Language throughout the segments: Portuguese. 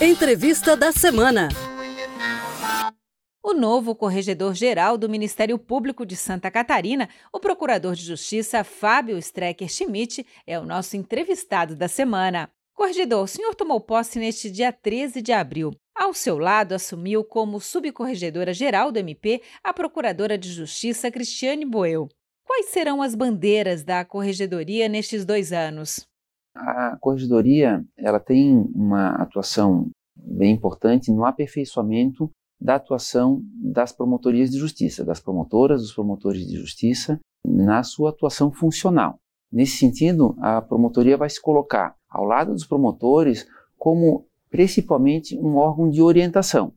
Entrevista da semana. O novo corregedor-geral do Ministério Público de Santa Catarina, o procurador de Justiça Fábio Strecker Schmidt, é o nosso entrevistado da semana. Corregedor, o senhor tomou posse neste dia 13 de abril. Ao seu lado, assumiu como subcorregedora-geral do MP a procuradora de Justiça Cristiane Boel. Quais serão as bandeiras da corregedoria nestes dois anos? A corregedoria ela tem uma atuação bem importante no aperfeiçoamento da atuação das promotorias de justiça, das promotoras, dos promotores de justiça, na sua atuação funcional. Nesse sentido, a promotoria vai se colocar ao lado dos promotores como principalmente um órgão de orientação,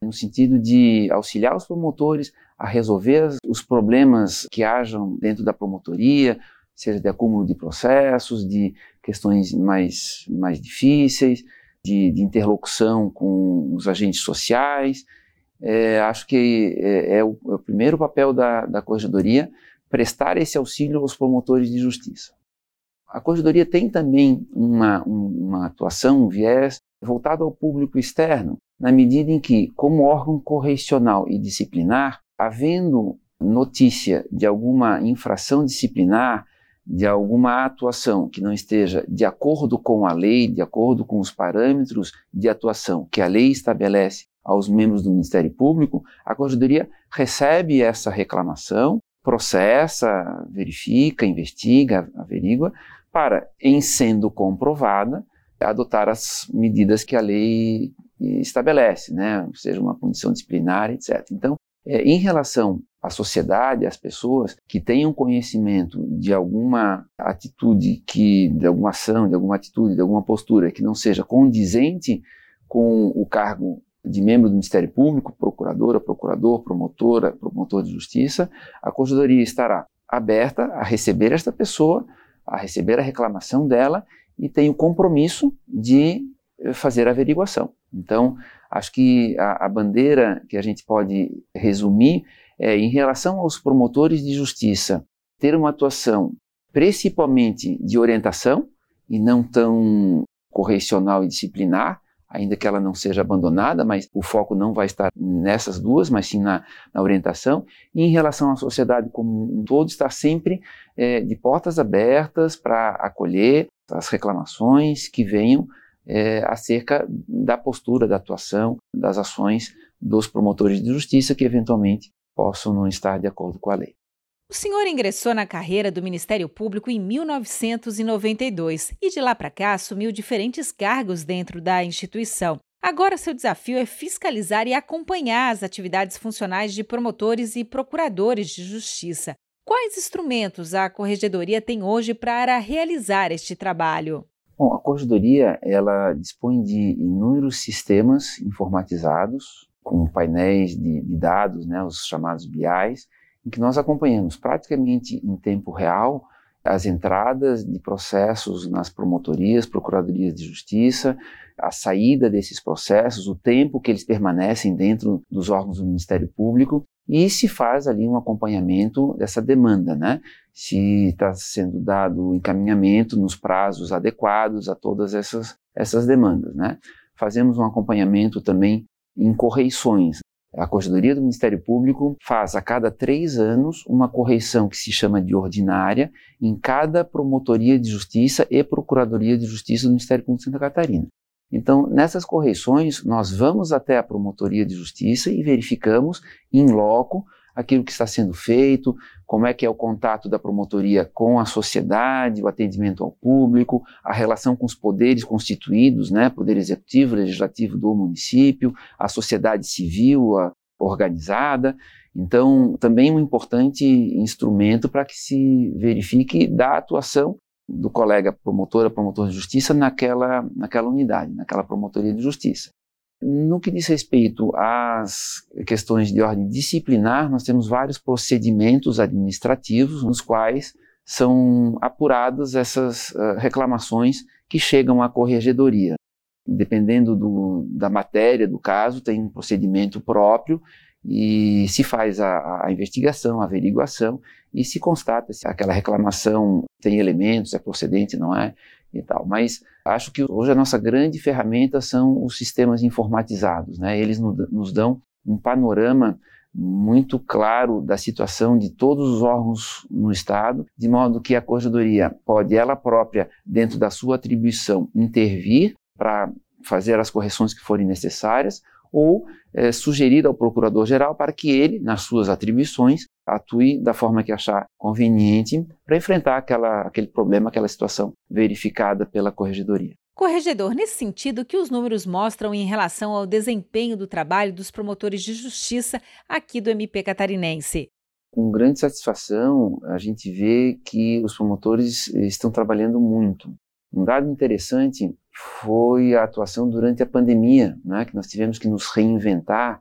no sentido de auxiliar os promotores a resolver os problemas que hajam dentro da promotoria, seja de acúmulo de processos, de questões mais, mais difíceis, de, de interlocução com os agentes sociais. É, acho que é, é, o, é, o, primeiro papel da, da corregedoria prestar esse auxílio aos promotores de justiça. A corregedoria tem também uma, uma atuação, um viés voltado ao público externo, na medida em que, como órgão correcional e disciplinar, havendo notícia de alguma infração disciplinar, de alguma atuação que não esteja de acordo com a lei, de acordo com os parâmetros de atuação que a lei estabelece aos membros do Ministério Público, a Corregedoria recebe essa reclamação, processa, verifica, investiga, averigua, para, em sendo comprovada, adotar as medidas que a lei estabelece, né? seja uma punição disciplinar, etc. Então, é, em relação à sociedade, às pessoas que tenham conhecimento de alguma atitude que, de alguma ação, de alguma atitude, de alguma postura que não seja condizente com o cargo de membro do Ministério Público, procuradora, procurador, promotora, promotor de justiça, a corregedoria estará aberta a receber esta pessoa, a receber a reclamação dela e tem o compromisso de eh, fazer a averiguação. Então, acho que a, a bandeira que a gente pode resumir é em relação aos promotores de justiça ter uma atuação principalmente de orientação e não tão correcional e disciplinar, ainda que ela não seja abandonada, mas o foco não vai estar nessas duas, mas sim na, na orientação. E em relação à sociedade como um todo, estar sempre é, de portas abertas para acolher as reclamações que venham é, acerca da postura, da atuação, das ações dos promotores de justiça que eventualmente possam não estar de acordo com a lei. O senhor ingressou na carreira do Ministério Público em 1992 e de lá para cá assumiu diferentes cargos dentro da instituição. Agora seu desafio é fiscalizar e acompanhar as atividades funcionais de promotores e procuradores de justiça. Quais instrumentos a corregedoria tem hoje para realizar este trabalho? Bom, a corregedoria ela dispõe de inúmeros sistemas informatizados com painéis de, de dados, né, os chamados BIs, em que nós acompanhamos praticamente em tempo real as entradas de processos nas promotorias, procuradorias de justiça, a saída desses processos, o tempo que eles permanecem dentro dos órgãos do Ministério Público e se faz ali um acompanhamento dessa demanda, né? Se está sendo dado encaminhamento nos prazos adequados a todas essas, essas demandas, né? Fazemos um acompanhamento também em correições. A Corregedoria do Ministério Público faz a cada três anos uma correição que se chama de ordinária em cada promotoria de justiça e procuradoria de justiça do Ministério Público de Santa Catarina. Então, nessas correições, nós vamos até a promotoria de justiça e verificamos em loco aquilo que está sendo feito, como é que é o contato da promotoria com a sociedade, o atendimento ao público, a relação com os poderes constituídos, né, poder executivo, legislativo do município, a sociedade civil a, organizada. Então, também um importante instrumento para que se verifique da atuação do colega promotor, promotor de justiça naquela, naquela unidade, naquela promotoria de justiça. No que diz respeito às questões de ordem disciplinar, nós temos vários procedimentos administrativos nos quais são apuradas essas uh, reclamações que chegam à corregedoria. Dependendo do, da matéria do caso, tem um procedimento próprio e se faz a, a, investigação, a averiguação e se constata se aquela reclamação tem elementos, é procedente, não é, e tal. Mas acho que hoje a nossa grande ferramenta são os sistemas informatizados, né? Eles nos dão um panorama muito claro da situação de todos os órgãos no Estado, de modo que a Corregedoria pode ela própria, dentro da sua atribuição, intervir para fazer as correções que forem necessárias, ou é, sugerir ao Procurador-Geral para que ele, nas suas atribuições, atue da forma que achar conveniente para enfrentar aquela, aquele problema, aquela situação verificada pela Corregedoria. Corregedor, nesse sentido, que os números mostram em relação ao desempenho do trabalho dos promotores de justiça aqui do MP catarinense? Com grande satisfação, a gente vê que os promotores estão trabalhando muito. Um dado interessante foi a atuação durante a pandemia, né, que nós tivemos que nos reinventar,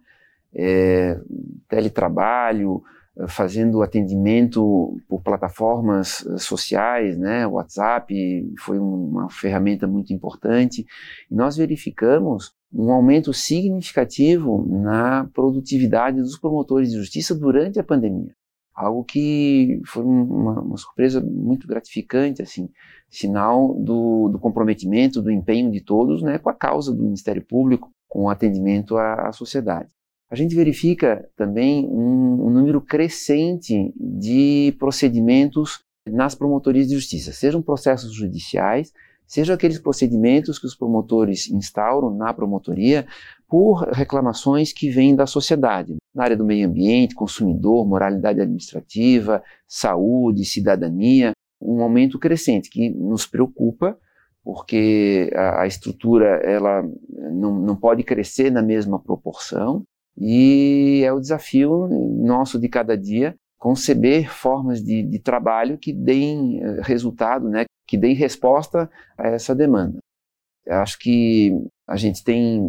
é, teletrabalho, fazendo atendimento por plataformas sociais, né, WhatsApp foi uma ferramenta muito importante, e nós verificamos um aumento significativo na produtividade dos promotores de justiça durante a pandemia algo que foi uma, uma, surpresa muito gratificante, assim, sinal do, do, comprometimento, do empenho de todos, né, com a causa do Ministério Público, com o atendimento à, à sociedade. A gente verifica também um, um, número crescente de procedimentos nas promotorias de justiça, sejam processos judiciais, sejam aqueles procedimentos que os promotores instauram na promotoria por reclamações que vêm da sociedade, na área do meio ambiente, consumidor, moralidade administrativa, saúde, cidadania, um aumento crescente que nos preocupa, porque a, estrutura ela não, não pode crescer na mesma proporção e é o desafio nosso de cada dia conceber formas de, de trabalho que deem eh, resultado, né, que deem resposta a essa demanda. Eu acho que a gente tem,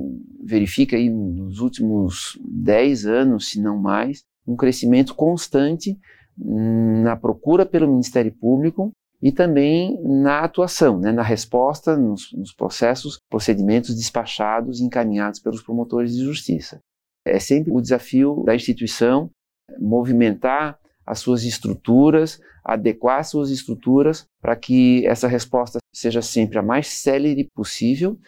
verifica aí nos últimos 10 anos, se não mais, um crescimento constante na procura pelo Ministério Público e também na atuação, né, na resposta nos, nos processos, procedimentos despachados e encaminhados pelos promotores de justiça. É sempre o desafio da instituição movimentar as suas estruturas, adequar as suas estruturas para que essa resposta seja sempre a mais célere possível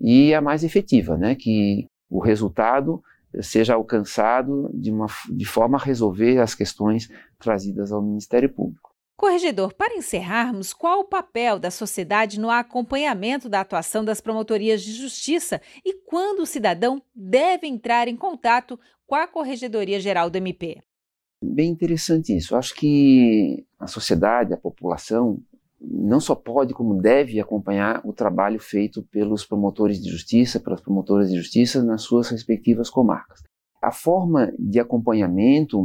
e a mais efetiva, né? que o resultado seja alcançado de, uma, de forma a resolver as questões trazidas ao Ministério Público. Corregedor, para encerrarmos, qual o papel da sociedade no acompanhamento da atuação das promotorias de justiça e quando o cidadão deve entrar em contato com a Corregedoria Geral do MP? Bem interessante isso. Acho que a sociedade, a população, não só pode, como deve acompanhar o trabalho feito pelos promotores de justiça, pelas promotoras de justiça nas suas respectivas comarcas. A forma de acompanhamento,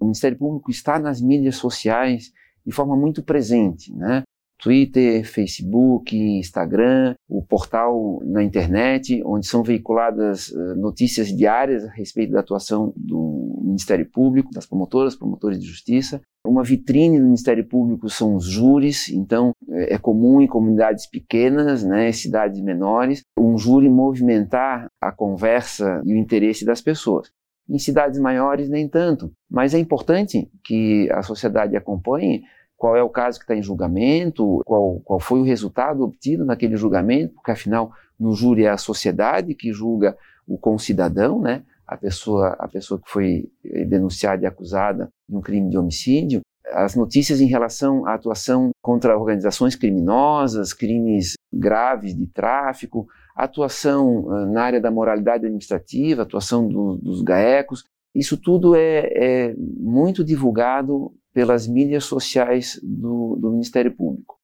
o Ministério Público está nas mídias sociais de forma muito presente, né? Twitter, Facebook, Instagram, o portal na internet, onde são veiculadas uh, notícias diárias a respeito da atuação do Ministério Público, das promotoras, promotores de justiça. Uma vitrine do Ministério Público são os júris, então é, é comum em comunidades pequenas, né, cidades menores, um júri movimentar a conversa e o interesse das pessoas. Em cidades maiores, nem tanto, mas é importante que a sociedade acompanhe qual é o caso que está em julgamento, qual, qual foi o resultado obtido naquele julgamento, porque afinal no júri é a sociedade que julga o concidadão, né? a pessoa, a pessoa que foi denunciada e acusada de um crime de homicídio, as notícias em relação à atuação contra organizações criminosas, crimes graves de tráfico, atuação uh, na área da moralidade administrativa, atuação do, dos GAECOS, isso tudo é, é muito divulgado pelas mídias sociais do, do Ministério Público.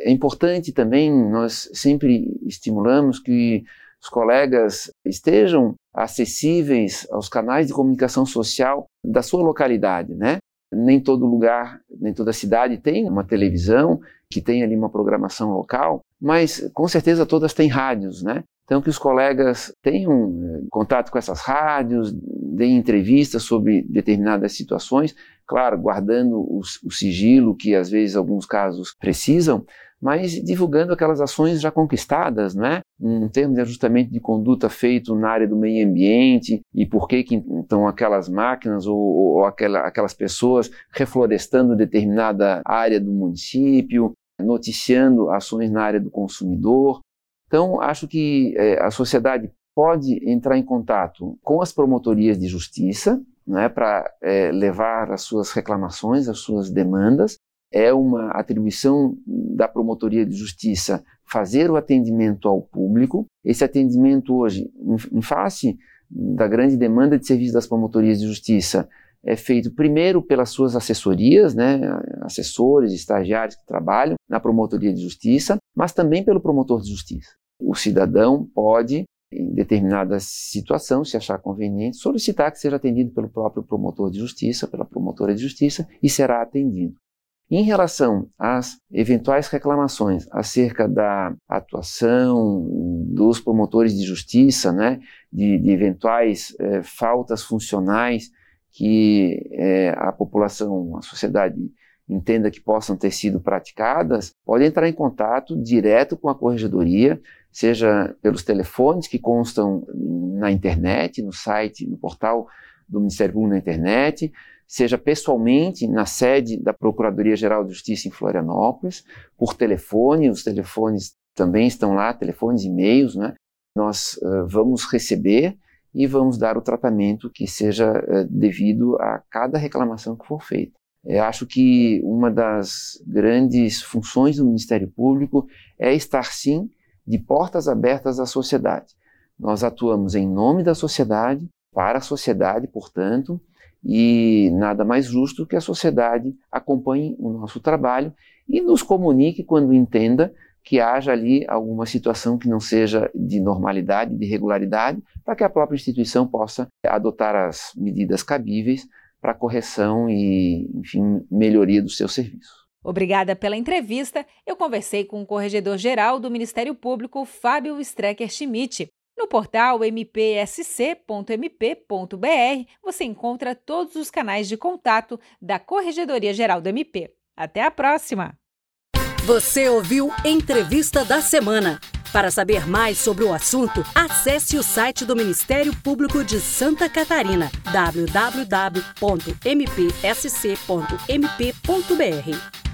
É importante também, nós sempre estimulamos que os colegas estejam acessíveis aos canais de comunicação social da sua localidade, né? Nem todo lugar, nem toda cidade tem uma televisão que tem ali uma programação local, mas com certeza todas têm rádios, né? Então, que os colegas tenham eh, contato com essas rádios, deem entrevistas sobre determinadas situações, claro, guardando o, o, sigilo que às vezes alguns casos precisam, mas divulgando aquelas ações já conquistadas, né? Um termo de ajustamento de conduta feito na área do meio ambiente e por que, que estão aquelas máquinas ou, ou aquela, aquelas pessoas reflorestando determinada área do município, noticiando ações na área do consumidor. Então, acho que é, a sociedade pode entrar em contato com as promotorias de justiça né, para é, levar as suas reclamações, as suas demandas. É uma atribuição da promotoria de justiça fazer o atendimento ao público. Esse atendimento hoje, em, em face da grande demanda de serviços das promotorias de justiça, é feito primeiro pelas suas assessorias, né, assessores, estagiários que trabalham na promotoria de justiça, mas também pelo promotor de justiça. O cidadão pode, em determinada situação, se achar conveniente, solicitar que seja atendido pelo próprio promotor de justiça, pela promotora de justiça, e será atendido. Em relação às eventuais reclamações acerca da atuação dos promotores de justiça, né, de, de eventuais eh, faltas funcionais que eh, a população, a sociedade entenda que possam ter sido praticadas, pode entrar em contato direto com a corregedoria, seja pelos telefones que constam na internet, no site, no portal do Ministério Público na internet, seja pessoalmente na sede da Procuradoria-Geral de Justiça em Florianópolis, por telefone, os telefones também estão lá, telefones e e-mails, né? Nós uh, vamos receber e vamos dar o tratamento que seja uh, devido a cada reclamação que for feita. Eu acho que uma das grandes funções do Ministério Público é estar, sim, de portas abertas à sociedade. Nós atuamos em nome da sociedade, para a sociedade, portanto, e nada mais justo que a sociedade acompanhe o nosso trabalho e nos comunique quando entenda que haja ali alguma situação que não seja de normalidade, de regularidade, para que a própria instituição possa adotar as medidas cabíveis para correção e, enfim, melhoria do seu serviço. Obrigada pela entrevista. Eu conversei com o corregedor-geral do Ministério Público, Fábio Strecker Schmidt. No portal mpsc.mp.br você encontra todos os canais de contato da Corregedoria Geral do MP. Até a próxima! Você ouviu Entrevista da Semana. Para saber mais sobre o assunto, acesse o site do Ministério Público de Santa Catarina, www.mpsc.mp.br.